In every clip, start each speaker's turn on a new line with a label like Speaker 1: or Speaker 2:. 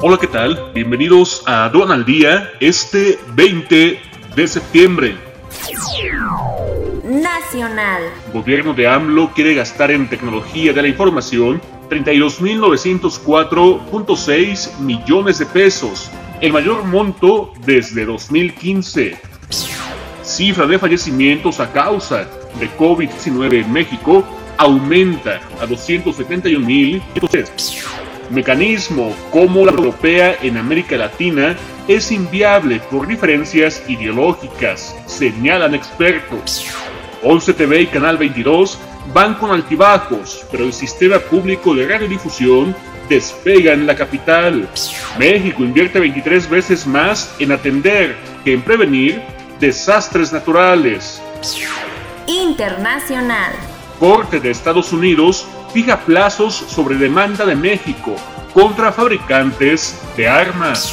Speaker 1: Hola, ¿qué tal? Bienvenidos a al Día este 20 de septiembre.
Speaker 2: Nacional.
Speaker 1: Gobierno de AMLO quiere gastar en tecnología de la información 32.904.6 millones de pesos, el mayor monto desde 2015. Cifra de fallecimientos a causa de COVID-19 en México aumenta a 271.000 mecanismo como la europea en América Latina es inviable por diferencias ideológicas, señalan expertos. 11 TV y Canal 22 van con altibajos, pero el sistema público de radiodifusión despega en la capital. México invierte 23 veces más en atender que en prevenir desastres naturales.
Speaker 2: Internacional.
Speaker 1: Corte de Estados Unidos fija plazos sobre demanda de México contra fabricantes de armas.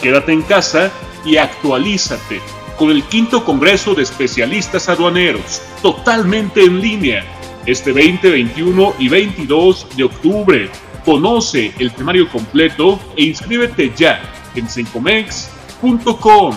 Speaker 1: Quédate en casa y actualízate con el quinto Congreso de Especialistas Aduaneros, totalmente en línea, este 20, 21 y 22 de octubre. Conoce el temario completo e inscríbete ya en cincomex.com.